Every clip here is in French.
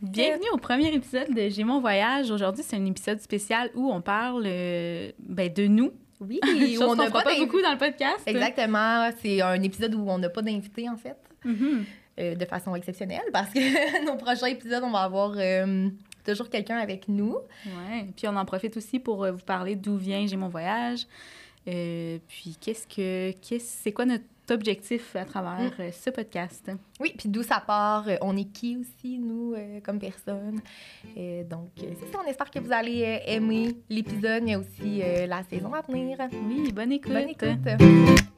Bienvenue au premier épisode de J'ai mon voyage. Aujourd'hui, c'est un épisode spécial où on parle euh, ben, de nous. Oui, on n'a pas pas beaucoup dans le podcast. Exactement. C'est un épisode où on n'a pas d'invité, en fait, Mhm. euh, de façon exceptionnelle, parce que nos prochains épisodes, on va avoir euh, toujours quelqu'un avec nous. Ouais. Puis on en profite aussi pour vous parler d'où vient J'ai mon voyage. Puis qu'est-ce que c'est quoi notre objectif à travers Mm. euh, ce podcast Oui, puis d'où ça part, euh, on est qui aussi, nous, euh, comme personne. Euh, donc, c'est ça, on espère que vous allez aimer l'épisode, mais aussi la saison à venir. Oui, bonne écoute. Bonne écoute.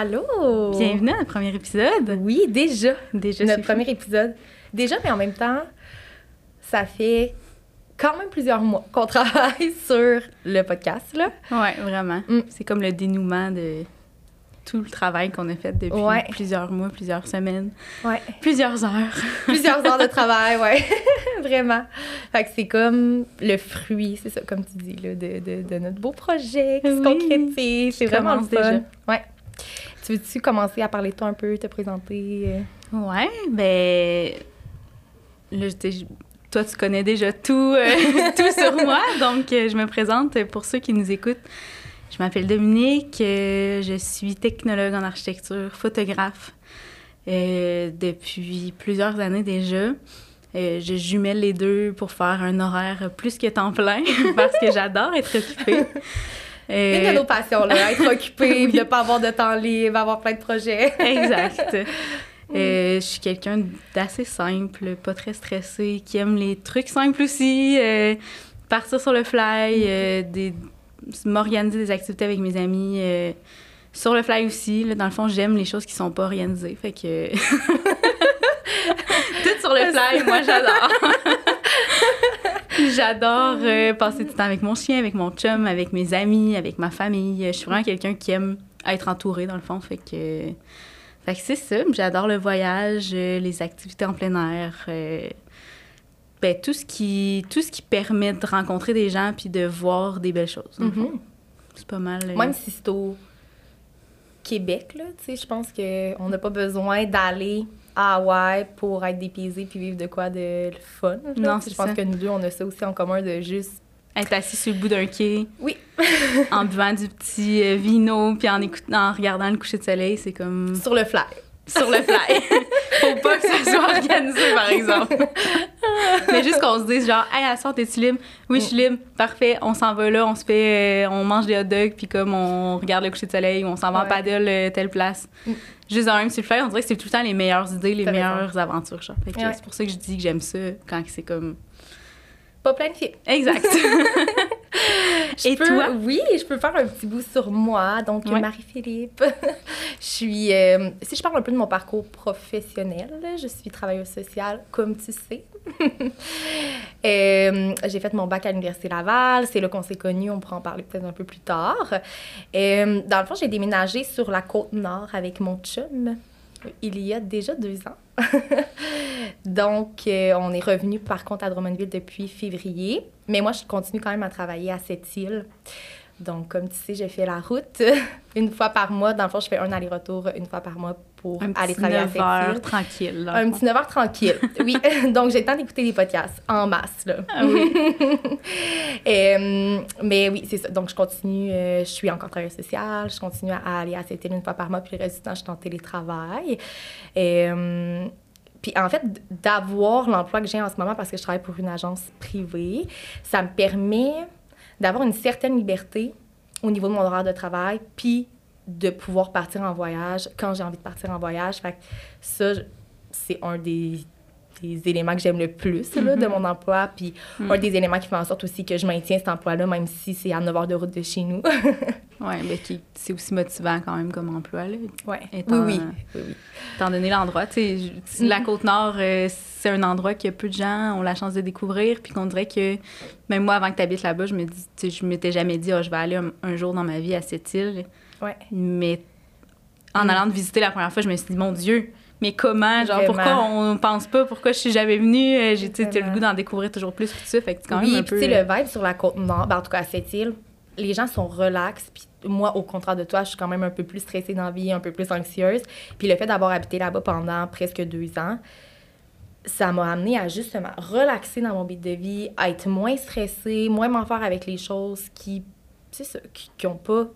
Allô? Bienvenue à notre premier épisode. Oui, déjà. Déjà notre fou. premier épisode. Déjà, mais en même temps, ça fait quand même plusieurs mois qu'on travaille sur le podcast, là. Ouais, vraiment. Mm. C'est comme le dénouement de tout le travail qu'on a fait depuis Ouais. plusieurs mois, plusieurs semaines, Ouais. plusieurs heures. Plusieurs heures de travail, ouais. Vraiment. Fait que c'est comme le fruit, c'est ça, comme tu dis, là, de, de, de notre beau projet qui se concrétise. C'est vraiment le fun. déjà. Ouais. Tu veux-tu commencer à parler de toi un peu, te présenter? Ouais, ben là, je toi, tu connais déjà tout, euh, tout sur moi, donc euh, je me présente pour ceux qui nous écoutent. Je m'appelle Dominique, euh, je suis technologue en architecture, photographe depuis plusieurs années déjà. Je jumelle les deux pour faire un horaire plus que temps plein parce que j'adore être occupée. Une Euh, de nos passions, là, être occupé, Oui. de pas avoir de temps libre, avoir plein de projets. Exact. Euh, je suis quelqu'un d'assez simple, pas très stressé, qui aime les trucs simples aussi, euh, partir sur le fly, euh, des- m'organiser des activités avec mes amis. sur le fly aussi, là, dans le fond, j'aime les choses qui sont pas organisées. Fait que. Tout sur le fly, moi, j'adore. J'adore euh, passer du temps avec mon chien, avec mon chum, avec mes amis, avec ma famille. Je suis vraiment quelqu'un qui aime être entouré, dans le fond. Fait que. Fait que c'est ça. J'adore le voyage, euh, les activités en plein air. euh, ben, tout ce qui tout ce qui permet de rencontrer des gens puis de voir des belles choses. Mhm. C'est pas mal. euh, Même si c'est au Québec, là, tu sais, je pense qu'on n'a pas besoin d'aller à Hawaï pour être dépaysé puis vivre de quoi de fun. Non, Je pense ça. que nous deux, on a ça aussi en commun de juste... Être assis sur le bout d'un quai, Oui. en buvant du petit euh, vino puis en écoutant, en regardant le coucher de soleil, c'est comme Sur le fly. sur le fly. Faut pas que ça soit organisé, par exemple. Mais juste qu'on se dise genre, hey, à soir, t'es-tu libre? Oui, je suis libre. Parfait. On s'en va là, on se fait, euh, on mange des hot dogs, puis comme on regarde le coucher de soleil, ou on s'en va en Ouais. paddle euh, telle place. Mm. Juste dans même sur le fly, on dirait que c'est tout le temps les meilleures idées, les raison. meilleures aventures. Genre. Ouais. C'est pour ça que je dis que j'aime ça quand c'est comme. Pas planifié. Exact. Je Et peux- toi? Oui, je peux faire un petit bout sur moi. Donc, Ouais. Marie-Philippe. je suis... euh, si je parle un peu de mon parcours professionnel, je suis travailleuse sociale, comme tu sais. Euh, J'ai fait mon bac à l'Université Laval. C'est là qu'on s'est connus. On pourra en parler peut-être un peu plus tard. Euh, dans le fond, j'ai déménagé sur la côte nord avec mon chum il y a déjà deux ans. Donc, euh, on est revenu par contre à Drummondville depuis février. Mais moi, je continue quand même à travailler à cette île. Donc, comme tu sais, j'ai fait la route une fois par mois. Dans le fond, je fais un aller-retour une fois par mois pour Un aller travailler 9 à île. tranquille. là. Un petit 9 heures tranquille. Oui. Donc, j'ai le temps d'écouter des podcasts en masse, là. Ah oui. Euh, mais oui, c'est ça. Donc, je continue, euh, je suis encore travailleuse sociale, je continue à aller à île une fois par mois, puis le reste du temps, je suis en télétravail. Euh, puis en fait, d'avoir l'emploi que j'ai en ce moment parce que je travaille pour une agence privée, ça me permet d'avoir une certaine liberté au niveau de mon horaire de travail, puis de pouvoir partir en voyage quand j'ai envie de partir en voyage. Fait que ça, c'est un des, des éléments que j'aime le plus là, de Mhm. mon emploi, puis Mm. un des éléments qui fait en sorte aussi que je maintiens cet emploi-là, même si c'est à 9 heures de route de chez nous. Ouais, mais qui c'est aussi motivant quand même comme emploi. Là. ouais. Étant- Oui, oui. oui, oui. Étant donné l'endroit, tu sais, la Mhm. Côte-Nord, euh, c'est un endroit que peu de gens ont la chance de découvrir, puis qu'on dirait que, même moi, avant que tu habites là-bas, je me dis, je m'étais jamais dit, Ah, je vais aller un, un jour dans ma vie à cette île. Ouais. Mais en Mhm. allant te visiter la première fois, je me suis dit, mon Dieu, mais comment? Genre, Vraiment. pourquoi on pense pas? Pourquoi je suis jamais venue? Euh, J'ai, le goût d'en découvrir toujours plus, tout ça. Fait que quand oui, même un puis peu... le vibe sur la côte nord, ben, en tout cas à cette île, les gens sont relax. Puis moi, au contraire de toi, je suis quand même un peu plus stressée dans la vie, un peu plus anxieuse. Puis le fait d'avoir habité là-bas pendant presque deux ans, ça m'a amené à justement relaxer dans mon beat de vie, à être moins stressée, moins m'en faire avec les choses qui, c'est ça, qui, qui ont pas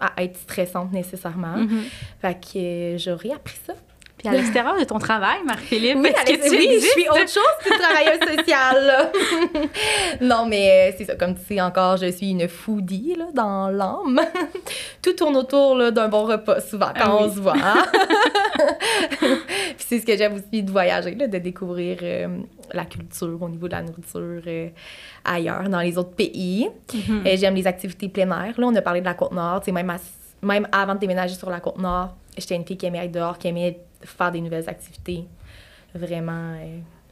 à être stressantes nécessairement. Mhm. Fait que euh, j'aurais appris ça. Puis à l'extérieur de ton travail, Marc-Philippe, Oui, est-ce allez- que tu oui, je suis autre chose que travailleuse sociale. non, mais euh, c'est ça. Comme tu sais encore, je suis une foodie là, dans l'âme. Tout tourne autour d'un bon repas, souvent, quand Ah on oui. se voit. hein. Puis c'est ce que j'aime aussi de voyager, là, de découvrir euh, la culture au niveau de la nourriture euh, ailleurs, dans les autres pays. Mhm. Euh, J'aime les activités plein air. Là, on a parlé de la Côte-Nord. Même, à- même avant de déménager sur la Côte-Nord, j'étais une fille qui aimait être dehors, qui aimait faire des nouvelles activités. Vraiment,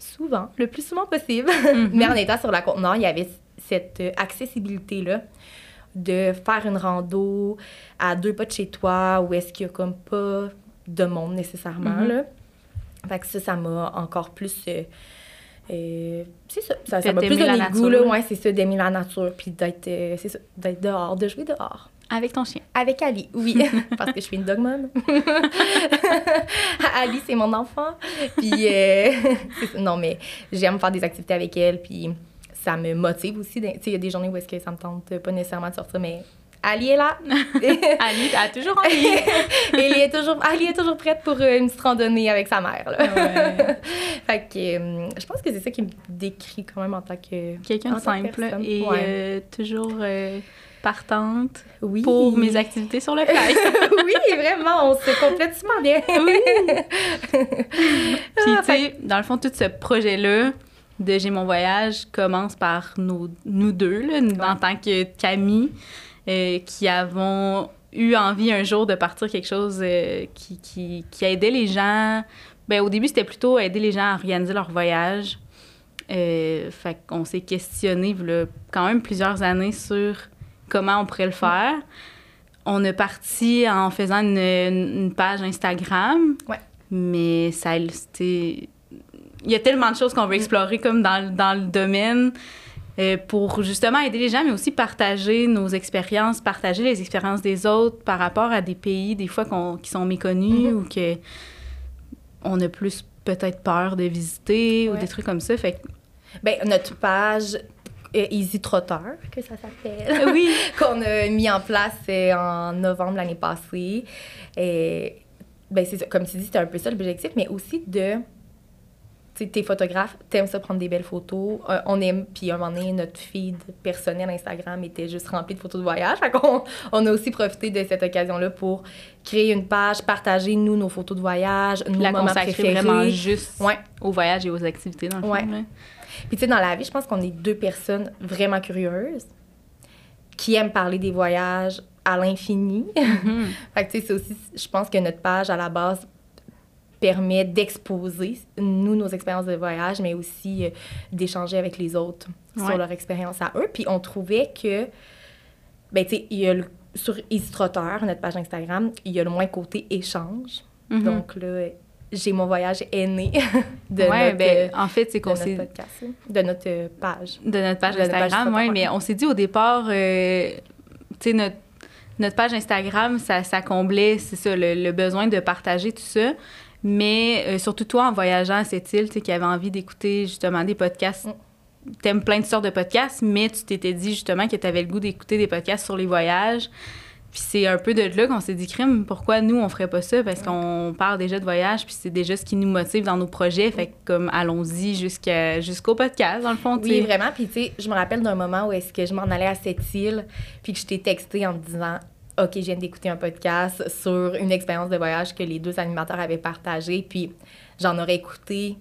souvent, le plus souvent possible. Mhm. Mais en étant sur la Côte-Nord, il y avait cette euh, accessibilité-là de faire une rando à deux pas de chez toi où est-ce qu'il y a comme pas de monde nécessairement, Mhm. là. Fait que ça, ça m'a encore plus... euh, euh, c'est ça, ça m'a plus donné le goût, là, ouais, c'est ça, d'aimer la nature, puis d'être, euh, c'est ça, d'être dehors, de jouer dehors. Avec ton chien. Avec Ali, oui, parce que je suis une dog mom. Ali, c'est mon enfant. Puis, euh, non, mais j'aime faire des activités avec elle, puis ça me motive aussi. Tu sais, il y a des journées où est-ce que ça me tente pas nécessairement de sortir, mais Ali est là. Ali, a toujours envie. Ali est toujours, Ali est toujours prête pour euh, une petite randonnée avec sa mère. Là. Ouais. fait que euh, je pense que c'est ça qui me décrit quand même en tant que. Quelqu'un de simple et Ouais. euh, toujours euh, partante Oui. pour mes activités sur le fly. oui, vraiment, on se complète super bien. Puis, tu sais, dans le fond, tout ce projet-là de J'ai mon voyage commence par nous, nous deux, là, en tant que qu'amis, euh, qui avons eu envie un jour de partir quelque chose euh, qui, qui, qui aidait les gens. Ben, au début, c'était plutôt aider les gens à organiser leur voyage. Euh, fait qu'on s'est questionné là, quand même plusieurs années sur comment on pourrait le faire. On est parti en faisant une, une page Instagram. Ouais. Mais ça, c'était... Il y a tellement de choses qu'on veut explorer comme dans, le- dans le domaine euh, pour justement aider les gens, mais aussi partager nos expériences, partager les expériences des autres par rapport à des pays, des fois, qu'on- qui sont méconnus Mhm. ou que on a plus peut-être peur de visiter ou des trucs comme ça. Fait que Ben, notre page Easy Trotter, que ça s'appelle, Euh, oui, qu'on a mis en place euh, en novembre l'année passée. Et, ben, c'est comme tu dis, c'était un peu ça l'objectif, mais aussi de. Tu sais, t'es photographe, t'aimes ça prendre des belles photos. Euh, on aime, puis à un moment donné, notre feed personnel Instagram était juste rempli de photos de voyage. Fait qu'on on a aussi profité de cette occasion-là pour créer une page, partager, nous, nos photos de voyage, nos la moments préférés. vraiment juste Ouais. au voyage et aux activités, dans le Ouais. fond. Puis tu sais, dans la vie, je pense qu'on est deux personnes vraiment curieuses qui aiment parler des voyages à l'infini. Mhm. fait que tu sais, c'est aussi, je pense que notre page, à la base, permet d'exposer, nous, nos expériences de voyage, mais aussi euh, d'échanger avec les autres Ouais. sur leur expérience à eux. Puis on trouvait que, ben tu sais, il y a le- sur Trotter, notre page Instagram, il y a le moins côté échange. Mhm. Donc là, j'ai mon voyage est né de ouais, notre... ben, en fait, c'est qu'on s'est podcast, de notre euh, page. de notre page De Instagram, Instagram, oui, ouais. mais on s'est dit au départ, euh, tu sais, notre, notre page Instagram, ça, ça comblait, c'est ça, le, le besoin de partager tout ça. Mais euh, surtout toi, en voyageant à cette île, tu sais, qui avait envie d'écouter justement des podcasts, Mm. t'aimes plein de sortes de podcasts, mais tu t'étais dit justement que tu avais le goût d'écouter des podcasts sur les voyages. Puis c'est un peu de là qu'on s'est dit, crime, pourquoi nous, on ferait pas ça? Parce qu'on parle déjà de voyage, puis c'est déjà ce qui nous motive dans nos projets. Fait que comme, allons-y jusqu'à, jusqu'au podcast, dans le fond, tu Oui, vraiment. Puis, tu sais, je me rappelle d'un moment où est-ce que je m'en allais à cette île, puis que je t'ai texté en te disant OK, je viens d'écouter un podcast sur une expérience de voyage que les deux animateurs avaient partagé, puis j'en aurais écouté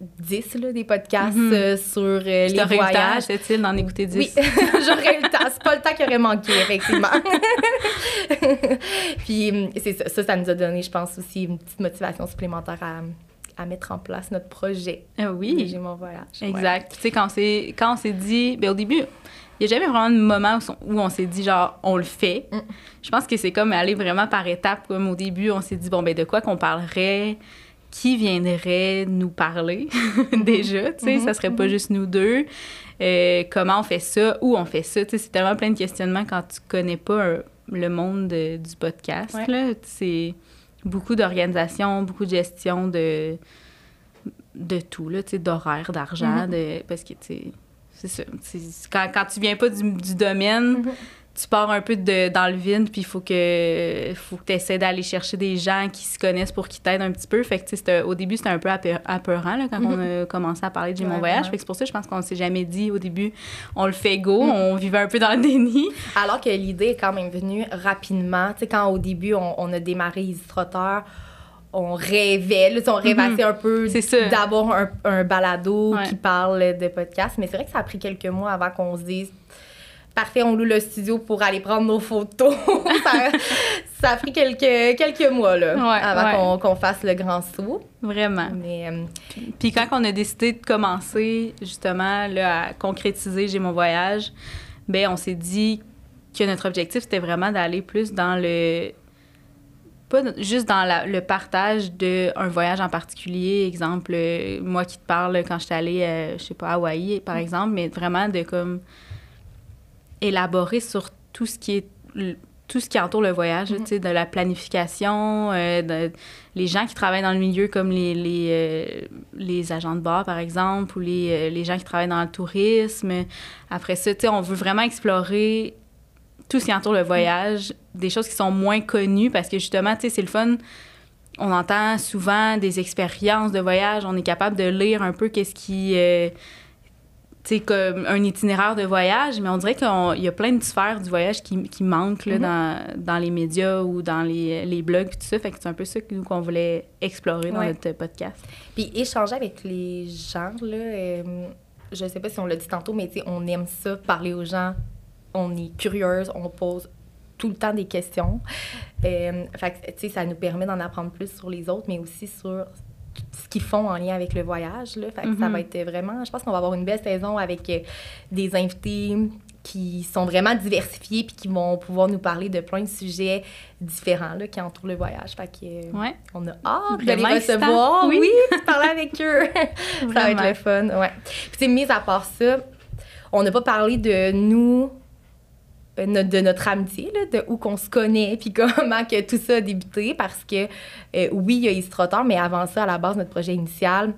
10, là, des podcasts Mhm. euh, sur euh, les t'aurais eu le temps voyages. île d'en écouter 10. Oui, j'aurais eu le temps. C'est pas le temps qui aurait manqué, effectivement. Puis c'est ça, ça, ça nous a donné, je pense, aussi une petite motivation supplémentaire à, à mettre en place notre projet. Ah oui, J'ai mon voyage. Ouais. exact. Tu sais, quand, on s'est- quand on s'est dit... Ben, au début, il n'y a jamais vraiment de moment où on s'est dit, genre, on le fait. Mm. Je pense que c'est comme aller vraiment par étapes. Comme au début, on s'est dit, bon, ben de quoi qu'on parlerait? Qui viendrait nous parler déjà, tu sais, ça serait pas juste nous deux. Euh, comment on fait ça, où on fait ça, tu sais, c'est tellement plein de questionnements quand tu connais pas un- le monde de- du podcast, Ouais. là. C'est beaucoup d'organisation, beaucoup de gestion de, de tout, là, tu sais, d'horaire, d'argent, de, parce que, tu sais, c'est ça. Quand, quand tu viens pas du, du domaine, Mhm. Tu pars un peu de, dans le vide, puis il faut que, faut que tu essaies d'aller chercher des gens qui se connaissent pour qu'ils t'aident un petit peu. Fait que, au début, c'était un peu apeu- apeurant là, quand on a commencé à parler de J'ai mon Ouais, voyage. Fait que c'est pour ça que je pense qu'on s'est jamais dit au début, on le fait go, on vivait un peu dans le déni. Alors que l'idée est quand même venue rapidement. Tu sais, quand au début, on, on a démarré Illustrateur, on rêvait, là, on rêvassait un peu Mhm. D'avoir un, un balado Ouais. qui parle de podcast. Mais c'est vrai que ça a pris quelques mois avant qu'on se dise parfait, on loue le studio pour aller prendre nos photos. ça, ça a pris quelques, quelques mois là, Ouais, avant ouais. qu'on qu'on fasse le grand saut. Vraiment. Mais euh, Puis quand on a décidé de commencer justement là, à concrétiser J'ai mon voyage, ben on s'est dit que notre objectif c'était vraiment d'aller plus dans le pas juste dans la- le partage d'un voyage en particulier, exemple euh, moi qui te parle quand j'étais allée euh, je sais pas à Hawaï par exemple, mais vraiment de comme élaborer sur tout ce qui est tout ce qui entoure le voyage, sais, de la planification, euh, de, les gens qui travaillent dans le milieu comme les, les, euh, les agents de bar, par exemple, ou les, euh, les gens qui travaillent dans le tourisme. Après ça, on veut vraiment explorer tout ce qui entoure le voyage, des choses qui sont moins connues parce que justement, c'est le fun. On entend souvent des expériences de voyage, on est capable de lire un peu qu'est-ce qui... sais, comme un itinéraire de voyage, mais on dirait qu'il y a plein de sphères du voyage qui, qui manquent là, Mhm. dans, dans les médias ou dans les, les blogs tout ça. Fait que c'est un peu ça que nous, qu'on voulait explorer dans Ouais. notre podcast. Puis échanger avec les gens, là, euh, je sais pas si on l'a dit tantôt, mais on aime ça, parler aux gens. On est curieuse, on pose tout le temps des questions. Euh, fait que, ça nous permet d'en apprendre plus sur les autres, mais aussi sur ce qu'ils font en lien avec le voyage. Là. Fait que ça Mhm. va être vraiment... Je pense qu'on va avoir une belle saison avec euh, des invités qui sont vraiment diversifiés puis qui vont pouvoir nous parler de plein de sujets différents là, qui entourent le voyage. Fait que, euh, Ouais. on a hâte de les recevoir. Oui. Oui, de parler avec eux. ça va être le fun, ouais. Puis, tu sais, mis à part ça, on n'a pas parlé de nous, euh, de notre amitié, là, de où qu'on se connaît, puis comment que tout ça a débuté, parce que, euh, oui, il y a Istrotor, mais avant ça, à la base, notre projet initial,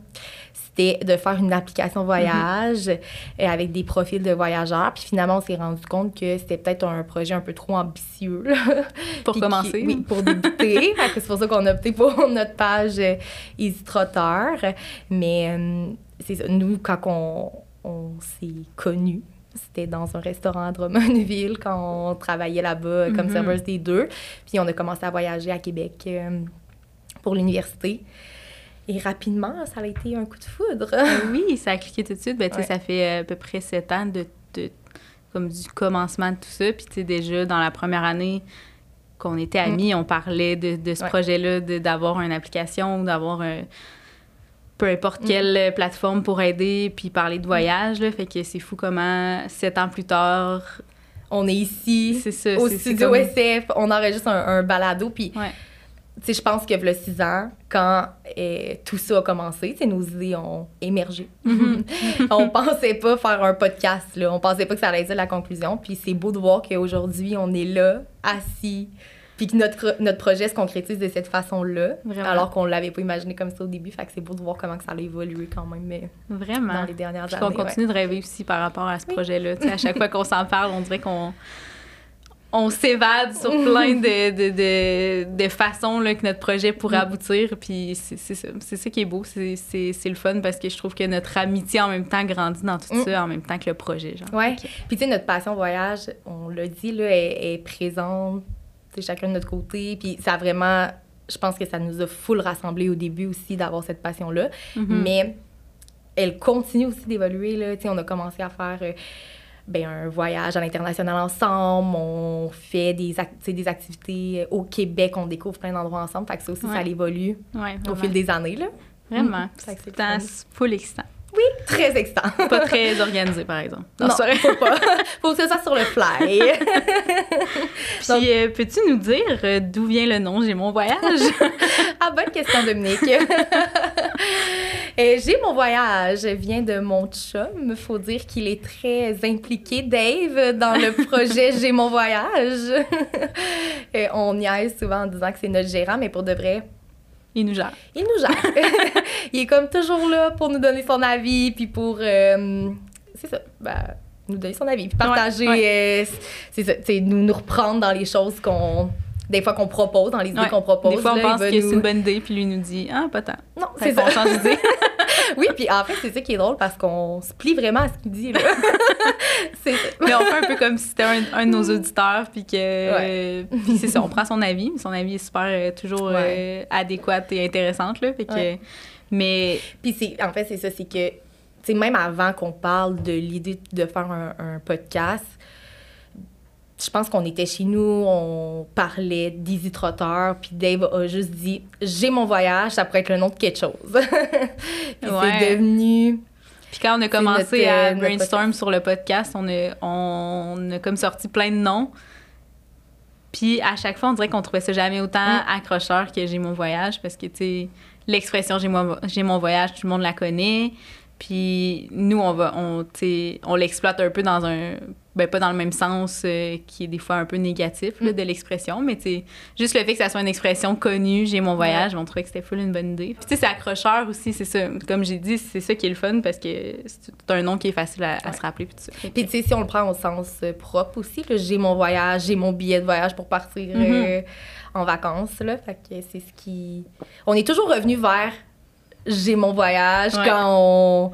c'était de faire une application voyage euh, avec des profils de voyageurs. Puis finalement, on s'est rendu compte que c'était peut-être un projet un peu trop ambitieux. Pour commencer. qui- oui, pour débuter. C'est pour ça qu'on a opté pour notre page euh, Easy Trotter. Mais euh, c'est ça, nous, quand on, on s'est connus, c'était dans un restaurant à Drummondville quand on travaillait là-bas comme Mhm. serveuse des deux. Puis on a commencé à voyager à Québec euh, pour l'université. Et rapidement, ça a été un coup de foudre. Euh, oui, ça a cliqué tout de suite. Ben, Ouais. Ça fait euh, à peu près sept ans de, de- comme du commencement de tout ça. Puis tu sais, déjà, dans la première année qu'on était amis, on parlait de, de ce Ouais. projet-là, d'avoir une application ou d'avoir un- peu importe Mm. quelle plateforme pour aider, puis parler de voyage. Là. Fait que c'est fou comment, sept ans plus tard, On est ici, c'est ça. au studio comme- SF, on enregistre un, un balado. Puis Ouais. Tu sais, je pense que le six ans, quand euh, tout ça a commencé, tu sais, nos idées ont émergé. On pensait pas faire un podcast, là. On pensait pas que ça allait être la conclusion. Puis c'est beau de voir qu'aujourd'hui, on est là, assis, puis que notre, notre projet se concrétise de cette façon-là, Vraiment. alors qu'on l'avait pas imaginé comme ça au début. Fait que c'est beau de voir comment que ça a évolué quand même mais Vraiment. dans les dernières Puis années. qu'on continue de rêver aussi par rapport à ce Oui. projet-là. À chaque fois qu'on s'en parle, on dirait qu'on on s'évade sur plein de, de, de, de façons là, que notre projet pourrait Mm. aboutir. Puis c'est c'est ça. C'est ça qui est beau. C'est- C'est c'est le fun parce que je trouve que notre amitié en même temps grandit dans tout Mm. ça en même temps que le projet. Genre. Ouais. Ok. Puis, tu sais, notre passion voyage, on l'a dit, là, est, est présente, chacun de notre côté. Puis, ça a vraiment, je pense que ça nous a full rassemblés au début aussi d'avoir cette passion-là. Mhm. Mais elle continue aussi d'évoluer, là. On a commencé à faire. euh, ben, un voyage à l'international ensemble, on fait des, ac- tu sais, des activités euh, au Québec, on découvre plein d'endroits ensemble. Fait que ça aussi, Ouais. ça évolue Ouais, au fil des années. Là. Vraiment. Mm. Que c'est full excitant. Oui. très excitant. Pas très organisé, par exemple. Non, faut pas. faut que soit sur le fly. Puis, euh, peux-tu nous dire euh, d'où vient le nom J'ai mon voyage? ah, bonne question, Dominique. Euh, J'ai mon voyage vient de mon chum. Faut dire qu'il est très impliqué, Dave, dans le projet J'ai mon voyage. Et on niaise souvent en disant que c'est notre gérant, mais pour de vrai, Il nous gère. il nous gère. Il est comme toujours là pour nous donner son avis, puis pour. euh, c'est ça. Ben, nous donner son avis, puis partager. Ouais, euh, c'est ça. nous, nous reprendre dans les choses qu'on. Des fois qu'on propose, dans les idées Ouais. qu'on propose. Des fois, on là, pense que c'est une bonne idée, puis lui nous dit Ah, pas tant. Non, c'est ça. change d'idée. oui, puis en fait, c'est ça qui est drôle parce qu'on se plie vraiment à ce qu'il dit. Là. Mais on fait un peu comme si c'était un, un de nos auditeurs, puis que. euh, puis c'est ça, on prend son avis. mais Son avis est super, euh, toujours adéquate et intéressante, là. Fait que. Mais. Puis c'est, en fait, c'est ça, c'est que, tu sais, même avant qu'on parle de l'idée de faire un, un podcast, je pense qu'on était chez nous, on parlait d'Easy Trotter, puis Dave a juste dit « J'ai mon voyage, ça pourrait être le nom de quelque chose. » Puis Ouais. c'est devenu... Puis quand on a commencé notre, euh, à notre brainstorm sur le podcast, on a, on a comme sorti plein de noms. Puis à chaque fois, on dirait qu'on trouvait ça jamais autant Mm. accrocheur que J'ai mon voyage parce que, tu sais, l'expression J'ai mon, voyage, tout le monde la connaît. Puis nous, on va, on, on l'exploite un peu dans un. Ben, pas dans le même sens euh, qui est des fois un peu négatif là, Mm. de l'expression, mais tu juste le fait que ça soit une expression connue, j'ai mon voyage, on trouvait que c'était full une bonne idée. Puis tu sais, c'est accrocheur aussi, c'est ça. Comme j'ai dit, c'est ça qui est le fun parce que c'est un nom qui est facile à, à Ouais. se rappeler. Puis tu sais, si on le prend au sens euh, propre aussi, j'ai mon voyage, j'ai mon billet de voyage pour partir euh, en vacances, là. Fait que c'est ce qui... On est toujours revenu vers j'ai mon voyage Ouais. quand on,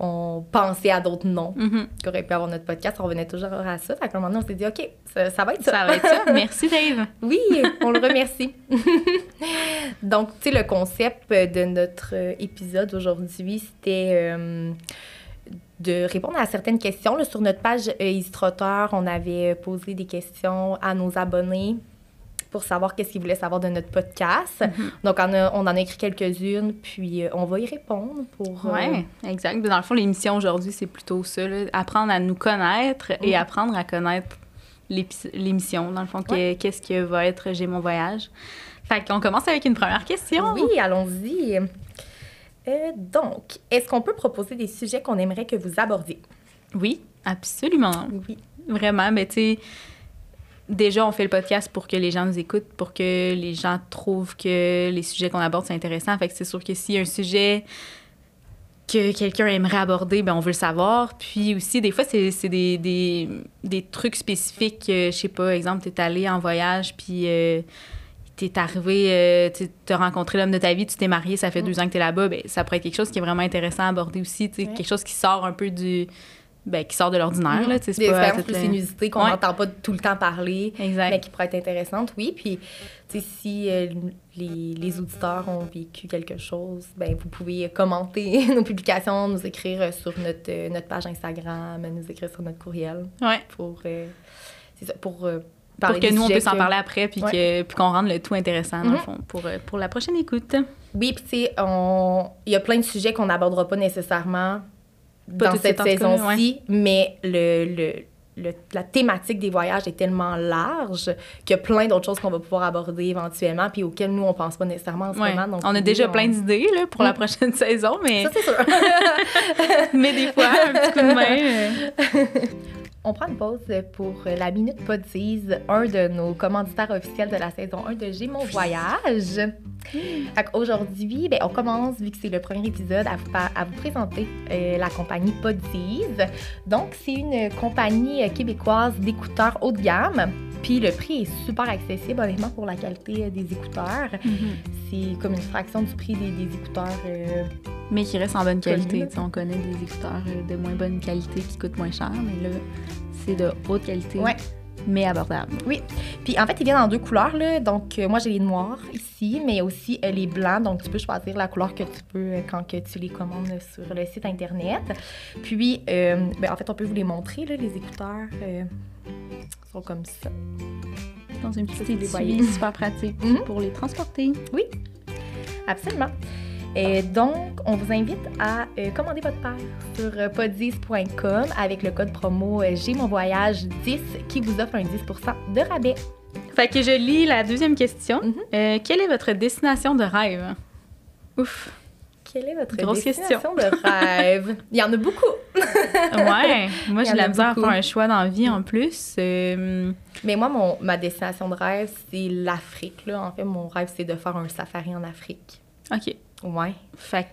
on pensait à d'autres noms Mhm. qu'aurait pu avoir notre podcast. On revenait toujours à ça. Qu'à un moment donné, on s'est dit, OK, ça, ça va être ça. Ça va être ça. Merci, Dave. Oui, on le remercie. Donc, tu sais, le concept de notre épisode aujourd'hui, c'était euh, de répondre à certaines questions. là. sur notre page euh, on avait posé des questions à nos abonnés pour savoir qu'est-ce qu'ils voulaient savoir de notre podcast. Mhm. Donc, on, a- on en a écrit quelques-unes, puis euh, on va y répondre pour... euh, Ouais, exact. Dans le fond, l'émission aujourd'hui, c'est plutôt ça. là. Apprendre à nous connaître et apprendre à connaître l'émission. Dans le fond, que- Ouais. qu'est-ce que va être J'ai mon voyage. Fait qu'on commence avec une première question. Oui, allons-y. Euh, donc, est-ce qu'on peut proposer des sujets qu'on aimerait que vous abordiez? Oui, absolument. Oui. Vraiment, mais tu sais, déjà, on fait le podcast pour que les gens nous écoutent, pour que les gens trouvent que les sujets qu'on aborde sont intéressants. Fait que c'est sûr que s'il y a un sujet que quelqu'un aimerait aborder, ben on veut le savoir. Puis aussi, des fois, c'est c'est des, des, des trucs spécifiques. euh, je sais pas, exemple, t'es allé en voyage, puis euh, t'es arrivé, euh, tu as rencontré l'homme de ta vie, tu t'es marié, ça fait Mm. deux ans que t'es là-bas. Ben, ça pourrait être quelque chose qui est vraiment intéressant à aborder aussi. Ouais. Quelque chose qui sort un peu du... Ben, qui sort de l'ordinaire, c'est Des pas expériences plus inusitées qu'on Ouais. n'entend pas tout le temps parler, Exact. mais qui pourraient être intéressantes, oui. Puis, si euh, les, les auditeurs ont vécu quelque chose, ben vous pouvez commenter nos publications, nous écrire euh, sur notre, euh, notre page Instagram, nous écrire sur notre courriel Ouais. pour, euh, ça, pour que nous, on sujets puisse en que- parler après, puis Ouais. qu'on rende le tout intéressant, dans le Mhm. fond, pour, pour la prochaine écoute. Oui, puis tu sais, on... il y a plein de sujets qu'on n'abordera pas nécessairement Pas dans cette saison-ci, mais le, le, le- la thématique des voyages est tellement large qu'il y a plein d'autres choses qu'on va pouvoir aborder éventuellement, puis auxquelles nous, on pense pas nécessairement en ce Ouais. moment. Donc, on a oui, déjà on- plein d'idées pour la Mm. prochaine saison, mais, Ça, c'est sûr. mais des fois, un petit coup de main. euh, on prend une pause pour la Minute Podise, un de nos commanditaires officiels de la saison 1 de J'ai mon voyage. Fait Aujourd'hui, ben, on commence, vu que c'est le premier épisode, à vous, par- à vous présenter euh, la compagnie Podise. Donc, c'est une compagnie euh, québécoise d'écouteurs haut de gamme. Puis le prix est super accessible, honnêtement, pour la qualité euh, des écouteurs. C'est comme une fraction du prix des, des écouteurs. euh, Mais qui reste en bonne qualité. On connaît des écouteurs de moins bonne qualité qui coûtent moins cher, mais là, c'est de haute qualité, Ouais. Mais abordable. Puis en fait, ils viennent en deux couleurs. Là. Donc, euh, moi, j'ai les noirs ici, mais aussi euh, les blancs. Donc, tu peux choisir la couleur que tu veux euh, quand que tu les commandes sur le site Internet. Puis, euh, ben, en fait, on peut vous les montrer, là, les écouteurs. euh, sont comme ça. Dans une petite étui, super pratique Mhm. pour les transporter. Absolument. Et donc, on vous invite à euh, commander votre paire sur euh, podis.com avec le code promo euh, J'ai mon voyage 10 qui vous offre un 10% de rabais. Fait que je lis la deuxième question. Mhm. Euh, quelle est votre destination de rêve? Ouf. Quelle est votre Grosse destination de rêve? Il y en a beaucoup. Ouais. Moi, j'ai la misère à faire un choix dans la vie en plus. Euh, Mais moi, mon, ma destination de rêve, c'est l'Afrique. là. En fait, mon rêve, c'est de faire un safari en Afrique. OK. Ouais. Fait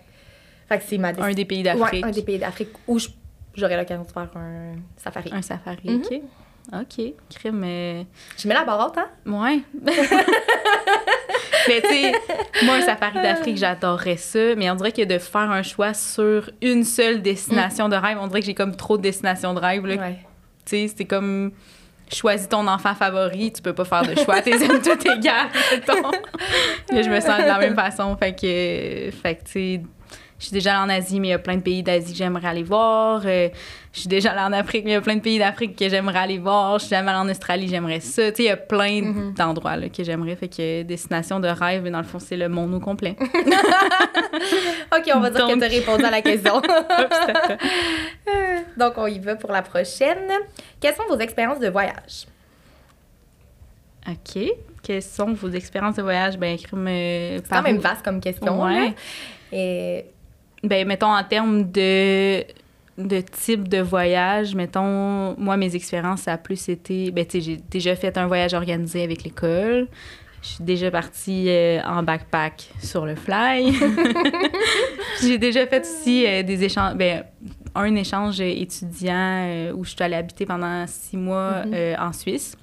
Fait que c'est ma un destination. des pays d'Afrique. Ouais, un des pays d'Afrique où je- j'aurais l'occasion de faire un safari. Un safari, Mhm. OK. OK. Crime, mais... Je mets la barre haute, hein? Ouais. mais tu sais, moi, un safari d'Afrique, j'adorerais ça. Mais on dirait que de faire un choix sur une seule destination de rêve, on dirait que j'ai comme trop de destinations de rêve. Là. Ouais. Tu sais, c'est comme... Choisis ton enfant favori, tu peux pas faire de choix, t'es aimes tout égal, je me sens de la même façon. Fait que, tu sais, je suis déjà en Asie, mais il y a plein de pays d'Asie que j'aimerais aller voir. Euh, je suis déjà allée en Afrique, mais il y a plein de pays d'Afrique que j'aimerais aller voir. Je suis jamais allée en Australie, j'aimerais ça. Tu sais, il y a plein Mhm. d'endroits là, que j'aimerais. Fait que destination de rêve, dans le fond, c'est le monde au complet. OK, on va dire Donc- que tu as répondu à la question. Donc, on y va pour la prochaine. Quelles sont vos expériences de voyage? OK. Quelles sont vos expériences de voyage? Ben, euh, C'est quand même vaste comme question. Ouais. Et Ben, mettons, en termes de, de type de voyage, mettons, moi, mes expériences, ça a plus été... Ben, tu sais, j'ai déjà fait un voyage organisé avec l'école. Je suis déjà partie euh, en backpack sur le fly. j'ai déjà fait aussi euh, des échanges... Ben, un échange étudiant euh, où je suis allée habiter pendant six mois Mhm. euh, en Suisse.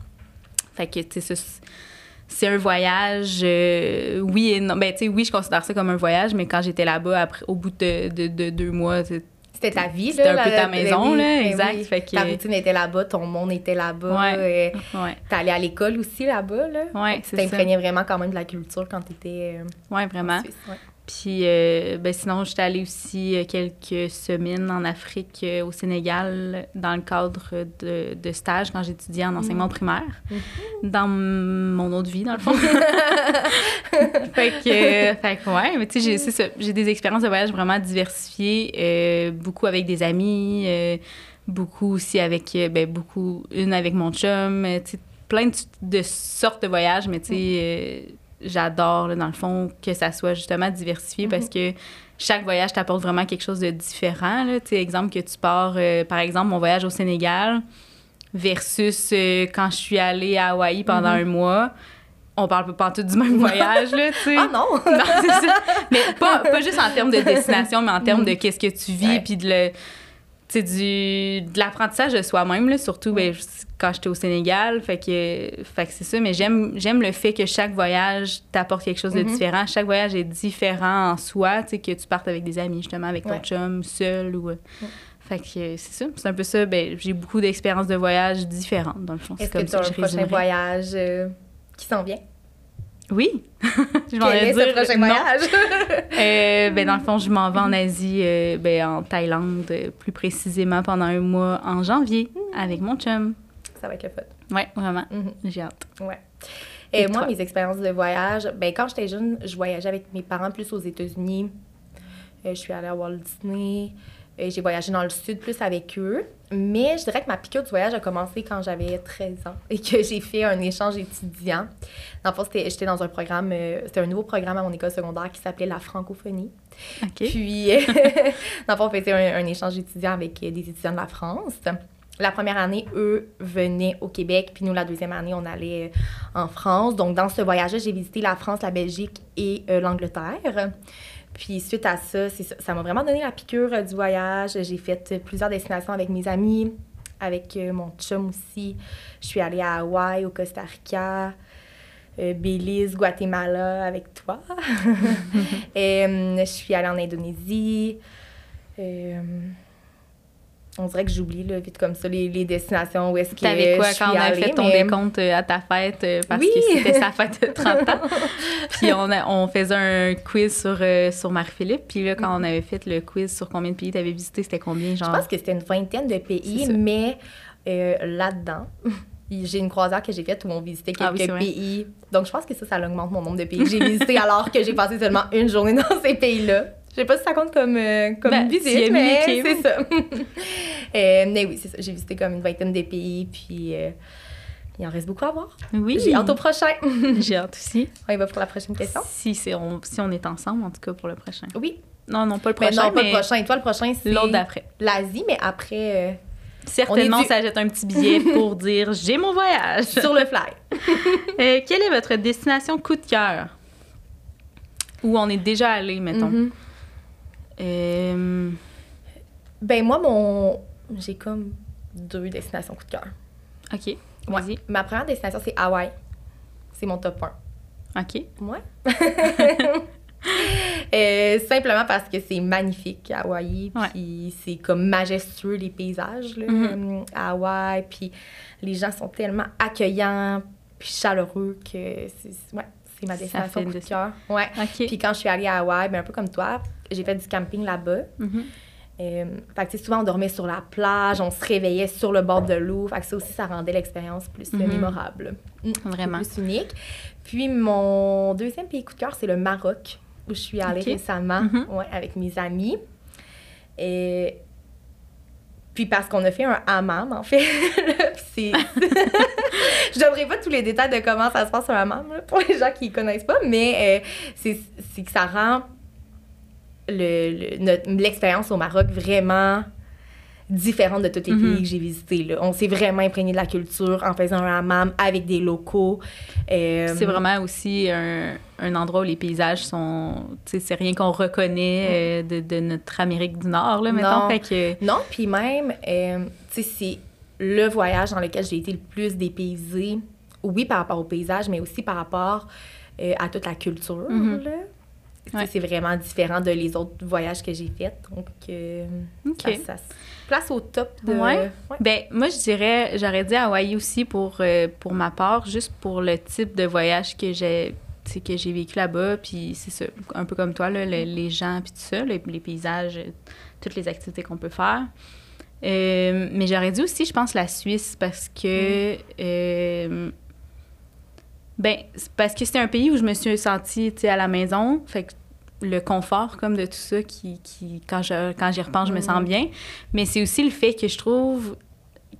Fait que, tu sais, c'est- un voyage, euh, oui et non. Ben, tu sais, oui, je considère ça comme un voyage, mais quand j'étais là-bas, après, au bout de, de, de deux mois, c'était ta vie, là. C'était un peu ta maison, oui, là, ben exact. oui. Fait que- Ta routine était là-bas, ton monde était là-bas. Ouais. et ouais, T'es allé à l'école aussi là-bas, là? ouais, c'est ça. t'imprégnais vraiment quand même de la culture quand t'étais euh, Ouais, en vraiment. Suisse. ouais. Puis, euh, ben, sinon, j'étais allée aussi euh, quelques semaines en Afrique, euh, au Sénégal, dans le cadre de, de stage quand j'étudiais en enseignement primaire, dans m- mon autre vie, dans le fond. fait que, euh, fait que, ouais, mais tu sais, j'ai- des expériences de voyage vraiment diversifiées, euh, beaucoup avec des amis, beaucoup aussi avec, ben, beaucoup, une avec mon chum, tu sais, plein de, de sortes de voyages, mais tu sais, euh, j'adore, là, dans le fond, que ça soit justement diversifié parce que chaque voyage t'apporte vraiment quelque chose de différent. Là. Exemple que tu pars, euh, par exemple, mon voyage au Sénégal versus euh, quand je suis allée à Hawaï pendant un mois. On parle pas tout du même voyage, là, tu sais. Ah non! Non, c'est ça. Mais pas, pas juste en termes de destination, mais en termes de qu'est-ce que tu vis, puis de le... sais, du, de l'apprentissage de soi-même, surtout ben, quand j'étais au Sénégal. Fait que, fait que c'est ça. Mais j'aime, j'aime le fait que chaque voyage t'apporte quelque chose de Mhm. différent. Chaque voyage est différent en soi. Tu sais, que tu partes avec des amis, justement, avec ton Ouais. chum, seul ou... euh, Fait que c'est ça. C'est un peu ça. Ben, j'ai beaucoup d'expériences de voyage différentes, dans le fond. C'est comme tu ça que un je prochain résumerais. voyage euh, qui s'en vient? Oui. je m'en Quel vais est dire prochain non. voyage? Euh, ben, dans le fond, je m'en vais en Asie, euh, ben, en Thaïlande, euh, plus précisément pendant un mois en janvier, avec mon chum. Ça va être le fun. Ouais, vraiment. Mhm. J'ai hâte. Ouais. Et, Et moi, toi? mes expériences de voyage, ben, quand j'étais jeune, je voyageais avec mes parents plus aux États-Unis. Euh, je suis allée à Walt Disney. J'ai voyagé dans le sud plus avec eux. Mais je dirais que ma piqûre du voyage a commencé quand j'avais 13 ans et que j'ai fait un échange étudiant. Dans le fond, c'était- j'étais dans un programme, euh, c'était un nouveau programme à mon école secondaire qui s'appelait la francophonie. Puis, dans le fond, on faisait un, un échange étudiant avec euh, des étudiants de la France. La première année, eux venaient au Québec, puis nous, la deuxième année, on allait euh, en France. Donc, dans ce voyage-là, j'ai visité la France, la Belgique et euh, l'Angleterre. Puis, suite à ça, ça m'a vraiment donné la piqûre euh, du voyage. J'ai fait euh, plusieurs destinations avec mes amis, avec euh, mon chum aussi. Je suis allée à Hawaï, au Costa Rica, euh, Belize, Guatemala avec toi. Et, je suis allée en Indonésie. On dirait que j'oublie là, vite comme ça les, les destinations où est-ce que T'avais quoi je suis quand on a allée, fait ton mais- décompte euh, à ta fête euh, parce Oui. que c'était sa fête de 30 ans? puis on, a- on faisait un quiz sur, euh, sur Marie-Philippe. Puis là, quand on avait fait le quiz sur combien de pays t'avais visité, c'était combien, Je genre? pense que c'était une vingtaine de pays, mais euh, là-dedans, j'ai une croisière que j'ai faite où on visitait Ah oui, quelques c'est vrai. pays. Donc, je pense que ça, ça augmente mon nombre de pays que j'ai visités alors que j'ai passé seulement une journée dans ces pays-là. Je sais pas si ça compte comme, euh, comme Ben, visite, mais c'est ça. Euh, mais oui, c'est ça. J'ai visité comme une vingtaine de pays, puis euh, il en reste beaucoup à voir. Oui. J'ai hâte au prochain. J'ai hâte aussi. on y va pour la prochaine question. Si, c'est on, si on est ensemble, en tout cas, pour le prochain. Oui, Non, non, pas le mais prochain, non, pas mais le prochain. Et toi, le prochain, c'est l'autre d'après. l'Asie, mais après, euh, Certainement, ça jette un petit billet pour dire « j'ai mon voyage sur le fly. ». Quelle est votre destination coup de cœur? Où on est déjà allé, mettons. Mhm. Euh, Ben moi, mon... j'ai comme deux destinations coup de cœur. OK, Ouais. vas-y. Ma première destination, c'est Hawaï. C'est mon top 1. OK. Ouais. Euh, simplement parce que c'est magnifique, Hawaï. Ouais. Puis c'est comme majestueux, les paysages, là, Mhm. euh, à Hawaï. Puis les gens sont tellement accueillants, puis chaleureux que c'est ouais, c'est ma destination de cœur. Ouais. OK. Puis quand je suis allée à Hawaï, ben un peu comme toi, j'ai fait du camping là-bas. Mhm. Euh, fait que, souvent, on dormait sur la plage, on se réveillait sur le bord de l'eau. Fait que ça aussi, ça rendait l'expérience plus Mhm. mémorable. Mm. Vraiment. Plus unique. Puis mon deuxième pays coup de cœur, c'est le Maroc, où je suis allée récemment Mhm. ouais, avec mes amis. Et puis parce qu'on a fait un hammam, en fait. C'est... je donnerai pas tous les détails de comment ça se passe un hammam, là, pour les gens qui ne connaissent pas, mais euh, c'est que ça rend le, le- l'expérience au Maroc vraiment différente de tous les Mhm. pays que j'ai visités. Là. On s'est vraiment imprégné de la culture en faisant un hammam avec des locaux. Euh, C'est vraiment aussi un, un endroit où les paysages sont... C'est rien qu'on reconnaît euh, de, de notre Amérique du Nord, là, mettons. Non. Fait que... Non, puis même, euh, tu sais, c'est le voyage dans lequel j'ai été le plus dépaysée. Oui, par rapport au paysage, mais aussi par rapport euh, à toute la culture. Mhm. là. Ouais. C'est vraiment différent de les autres voyages que j'ai faits. Donc, euh, OK. ça, ça place au top de... Ouais. Ben, moi, je dirais, j'aurais dit Hawaï aussi pour, euh, pour ma part, juste pour le type de voyage que j'ai que j'ai vécu là-bas, puis c'est ça, un peu comme toi, là, le- les gens, puis tout ça, les, les paysages, euh, toutes les activités qu'on peut faire. Euh, mais j'aurais dit aussi, je pense, la Suisse, parce que... euh, ben, c'est parce que c'était un pays où je me suis sentie, tu sais, à la maison, fait que le confort comme de tout ça qui, qui quand je quand j'y repense je me sens Mhm. bien mais c'est aussi le fait que je trouve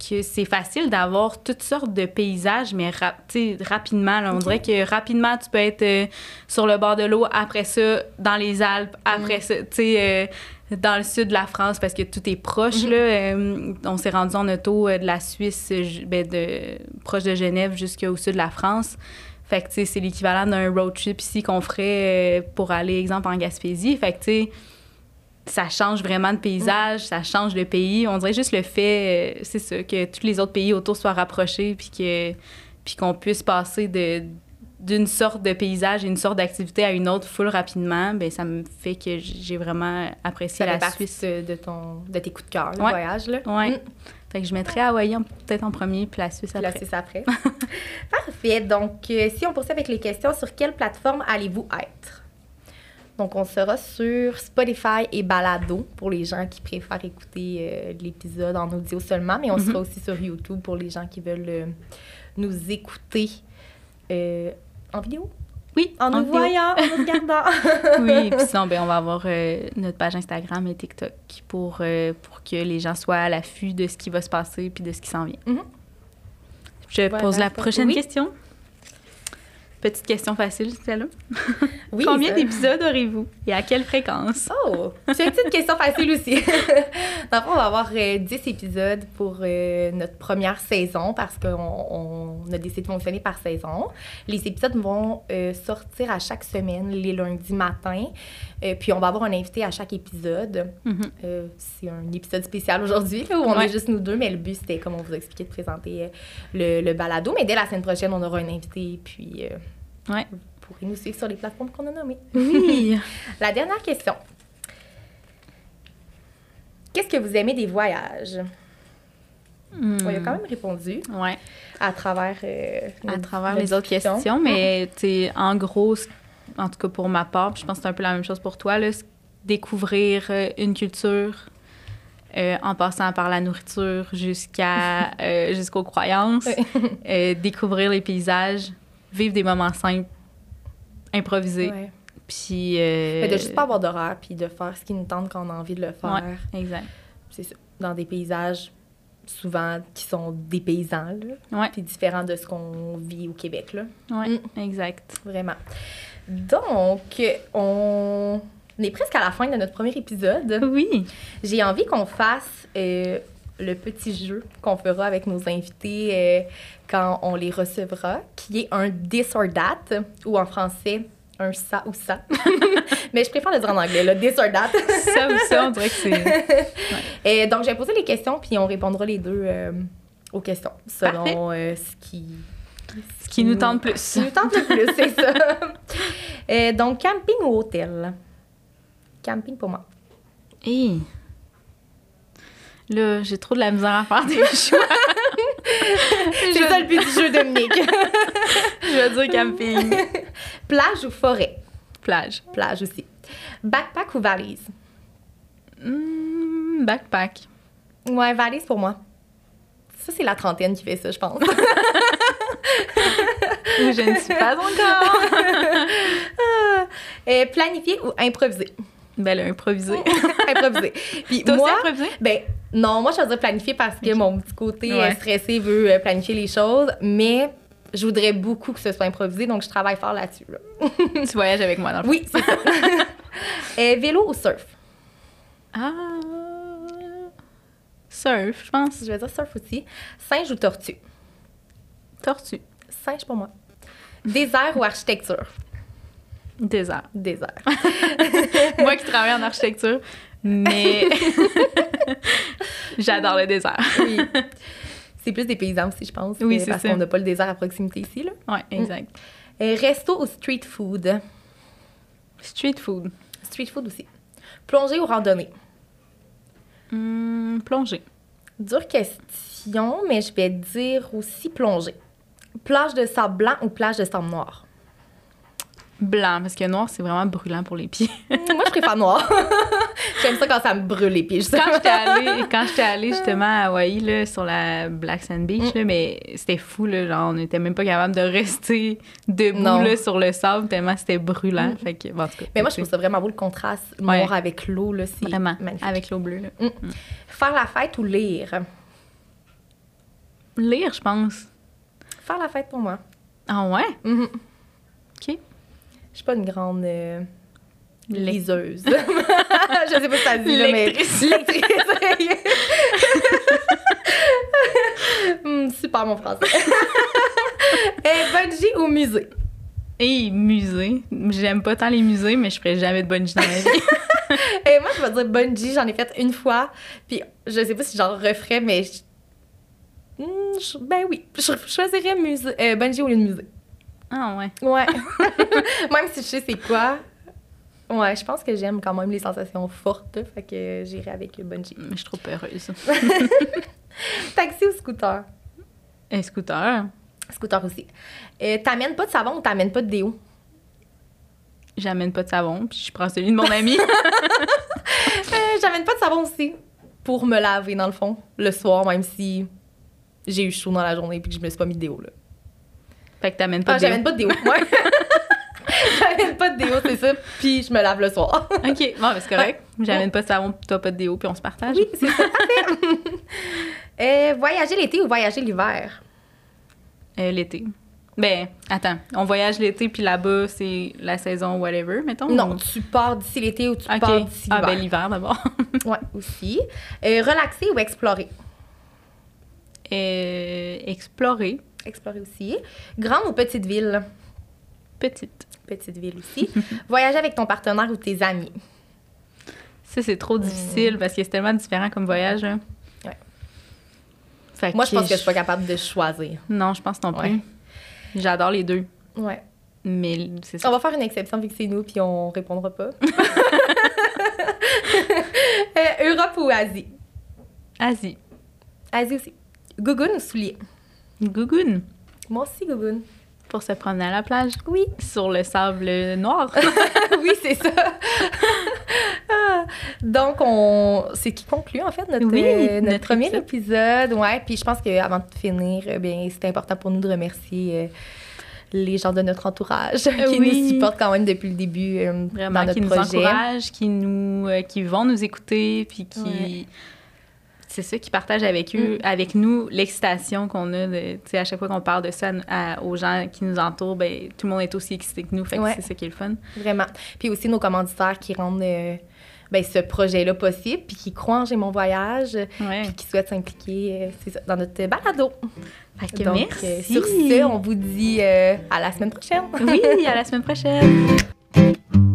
que c'est facile d'avoir toutes sortes de paysages mais sais, rapidement là. on dirait que rapidement tu peux être euh, sur le bord de l'eau après ça dans les Alpes après Mhm. ça tu sais euh, dans le sud de la France parce que tout est proche Mhm. là Euh, on s'est rendu en auto de la Suisse ben, de proche de Genève jusqu'au sud de la France fait que, c'est l'équivalent d'un road trip ici qu'on ferait euh, pour aller, exemple, en Gaspésie. Fait que, tu sais, ça change vraiment de paysage, ça change de pays. On dirait juste le fait, euh, c'est ça, que tous les autres pays autour soient rapprochés puis que puis qu'on puisse passer de d'une sorte de paysage et une sorte d'activité à une autre full rapidement, ben ça me fait que j'ai vraiment apprécié Ça la Suisse. de, ton, de tes coups de cœur, le Ouais. voyage. Là. Ouais. Mm. Fait que je mettrais Hawaï peut-être en premier puis la Suisse après. Parfait. Donc, euh, si on poursuit avec les questions, sur quelle plateforme allez-vous être? Donc, on sera sur Spotify et Balado pour les gens qui préfèrent écouter euh, l'épisode en audio seulement, mais on Mhm. sera aussi sur YouTube pour les gens qui veulent euh, nous écouter en vidéo, Oui, en nous vidéo. voyant, en nous regardant. oui, puis sinon, ben, on va avoir euh, notre page Instagram et TikTok pour, euh, pour que les gens soient à l'affût de ce qui va se passer puis de ce qui s'en vient. Mhm. Je Voilà, pose la prochaine oui. question. Petite question facile, celle-là. Oui, Combien d'épisodes aurez-vous et à quelle fréquence? Oh, c'est une petite question facile aussi. Dans le fond, on va avoir euh, 10 épisodes pour euh, notre première saison parce qu'on on a décidé de fonctionner par saison. Les épisodes vont euh, sortir à chaque semaine, les lundis matin. Euh, puis on va avoir un invité à chaque épisode. Mhm. Euh, c'est un épisode spécial aujourd'hui où on Ouais. est juste nous deux, mais le but c'était, comme on vous a expliqué, de présenter le, le balado. Mais dès la semaine prochaine, on aura un invité. Puis Ouais. vous pourrez nous suivre sur les plateformes qu'on a nommées? Oui. La dernière question. Qu'est-ce que vous aimez des voyages? Hmm. On y a quand même répondu Ouais. à travers, euh, à travers les autres questions, mais sais, en gros, en tout cas pour ma part, je pense que c'est un peu la même chose pour toi, là, découvrir euh, une culture, euh, en passant par la nourriture jusqu'à euh, jusqu'aux croyances, découvrir les paysages, vivre des moments simples, improviser. Ouais. Puis. euh, Mais de juste pas avoir d'horaire, puis de faire ce qui nous tente quand on a envie de le faire. Ouais, exact. C'est ça. Dans des paysages souvent qui sont des paysans, là, Ouais, puis différents de ce qu'on vit au Québec, là. ouais, exact. Vraiment. Donc, on est presque à la fin de notre premier épisode. Oui. J'ai envie qu'on fasse euh, le petit jeu qu'on fera avec nos invités euh, quand on les recevra, qui est un this or that, ou en français, un ça ou ça. Mais je préfère le dire en anglais, le this or that. Ça ou ça, on dirait que c'est. Et donc, je vais poser les questions, puis on répondra les deux euh, aux questions, selon euh, ce qui... Ce qui nous tente plus. Ce qui nous tente le plus, c'est ça. Donc, camping ou hôtel? Camping pour moi. Hey. Là, j'ai trop de la misère à faire des choix. C'est ça le but du jeu, Dominique. Je vais dire camping. Plage ou forêt? Plage. Plage aussi. Backpack ou valise? Hmm, backpack. Ouais, valise pour moi. Ça, c'est la trentaine qui fait ça, je pense. Je ne suis pas encore. Euh, planifier ou improviser? Ben là, improviser. improviser. Puis moi, aussi ben non, moi je choisis planifier parce que mon petit côté euh, Ouais. stressé veut euh, planifier les choses, mais je voudrais beaucoup que ce soit improvisé, donc je travaille fort là-dessus. là. tu voyages avec moi dans le. Oui, c'est ça. Euh, vélo ou surf? Ah. Surf, je pense. Je vais dire surf aussi. Singe ou tortue? Tortue. Singe pour moi. Désert ou architecture? Désert. Désert. moi qui travaille en architecture, mais j'adore le désert. Oui. C'est plus des paysans aussi, je pense. Oui, c'est Parce qu'on n'a pas le désert à proximité ici. Là. Ouais, exact. Euh, resto ou street food? Street food. Street food aussi. Plongée ou randonnée? Hmm, plongée. Dure question, mais je vais dire aussi plongée. Plage de sable blanc ou plage de sable noir? Blanc, parce que noir, c'est vraiment brûlant pour les pieds. Moi, je préfère noir. J'aime ça quand ça me brûle les pieds. quand j'étais allée, quand j'étais allée justement à Hawaï, là, sur la Black Sand Beach, là, mais c'était fou, là, genre, on n'était même pas capable de rester debout là, sur le sable tellement c'était brûlant. Fait que, bon, en tout cas, Mais moi, je trouve ça vraiment beau le contraste noir Ouais. avec l'eau. là, C'est Vraiment, magnifique. avec l'eau bleue. Là. Faire la fête ou lire? Lire, je pense. Faire la fête pour moi. Ah ouais? Mhm. OK. Je suis pas une grande euh, liseuse. je sais pas si ça dit, là, mais... Lectrice. Hmm, super, mon français. Et bungee ou musée? Et musée. J'aime pas tant les musées, mais je ferais jamais de bungee dans ma vie. Et moi, je vais dire bungee, j'en ai fait une fois. Puis je sais pas si j'en referais, mais... je- Hmm, ben oui, je je choisirais musée, euh, bungee au lieu de musée. Ah ouais. Ouais. même si je sais c'est quoi. Ouais, je pense que j'aime quand même les sensations fortes, fait que j'irai avec bungee. Mais je suis trop peureuse. Taxi ou scooter? Un scooter. Scooter aussi. Euh, t'amènes pas de savon ou t'amènes pas de déo? J'amène pas de savon, puis je prends celui de mon ami. Euh, j'amène pas de savon aussi. Pour me laver, dans le fond, le soir, même si j'ai eu chaud dans la journée puis que je me suis pas mis de déo, là. Fait que t'amènes pas Ah, de déo. j'amène pas de déo, j'amène pas de déo, c'est ça. Puis je me lave le soir. OK, bon, ben, c'est correct. J'amène pas de savon, toi pas de déo, puis on se partage. oui, c'est ça. Euh, voyager l'été ou voyager l'hiver? Euh, l'été. Ben, attends, on voyage l'été, puis là-bas, c'est la saison whatever, mettons? Non, ou- tu pars d'ici l'été ou tu pars d'ici Ah, l'hiver. ben l'hiver d'abord. Ouais, aussi. Euh, relaxer ou explorer? Explorer. Explorer aussi. Grande ou petite ville? Petite. Petite ville aussi. Voyager avec ton partenaire ou tes amis? Ça, c'est trop difficile parce que c'est tellement différent comme voyage. là. Ouais. Fait Moi, je pense que je suis pas capable de choisir. Non, je pense non plus. Ouais. J'adore les deux. Ouais. Mais c'est On ça. va faire une exception vu que c'est nous, puis on répondra pas. Euh, Europe ou Asie? Asie. Asie aussi. Gougoune ou soulier? Gougoune. Moi aussi, Gougoune. pour se promener à la plage. Oui. Sur le sable noir. oui, c'est ça. Donc, on... c'est qui conclut, en fait, notre, Oui, euh, notre, notre premier épisode. épisode. Ouais, puis je pense qu'avant de finir, euh, bien, c'est important pour nous de remercier euh, les gens de notre entourage qui Oui. nous supportent quand même depuis le début euh, Vraiment, dans notre qui nous encouragent, qui, nous, qui vont nous écouter, puis qui... Ouais. C'est ça, qui partagent avec eux, avec nous, l'excitation qu'on a. De, à chaque fois qu'on parle de ça à- aux gens qui nous entourent, ben, tout le monde est aussi excité que nous. Fait que Ouais. c'est ça qui est le fun. Vraiment. Puis aussi nos commanditaires qui rendent euh, ben, ce projet-là possible, puis qui croient en J'ai mon voyage, Ouais. puis qui souhaitent s'impliquer euh, dans notre balado. Fait que Donc, merci. euh, sur ce, on vous dit à la semaine prochaine. Oui, à la semaine prochaine.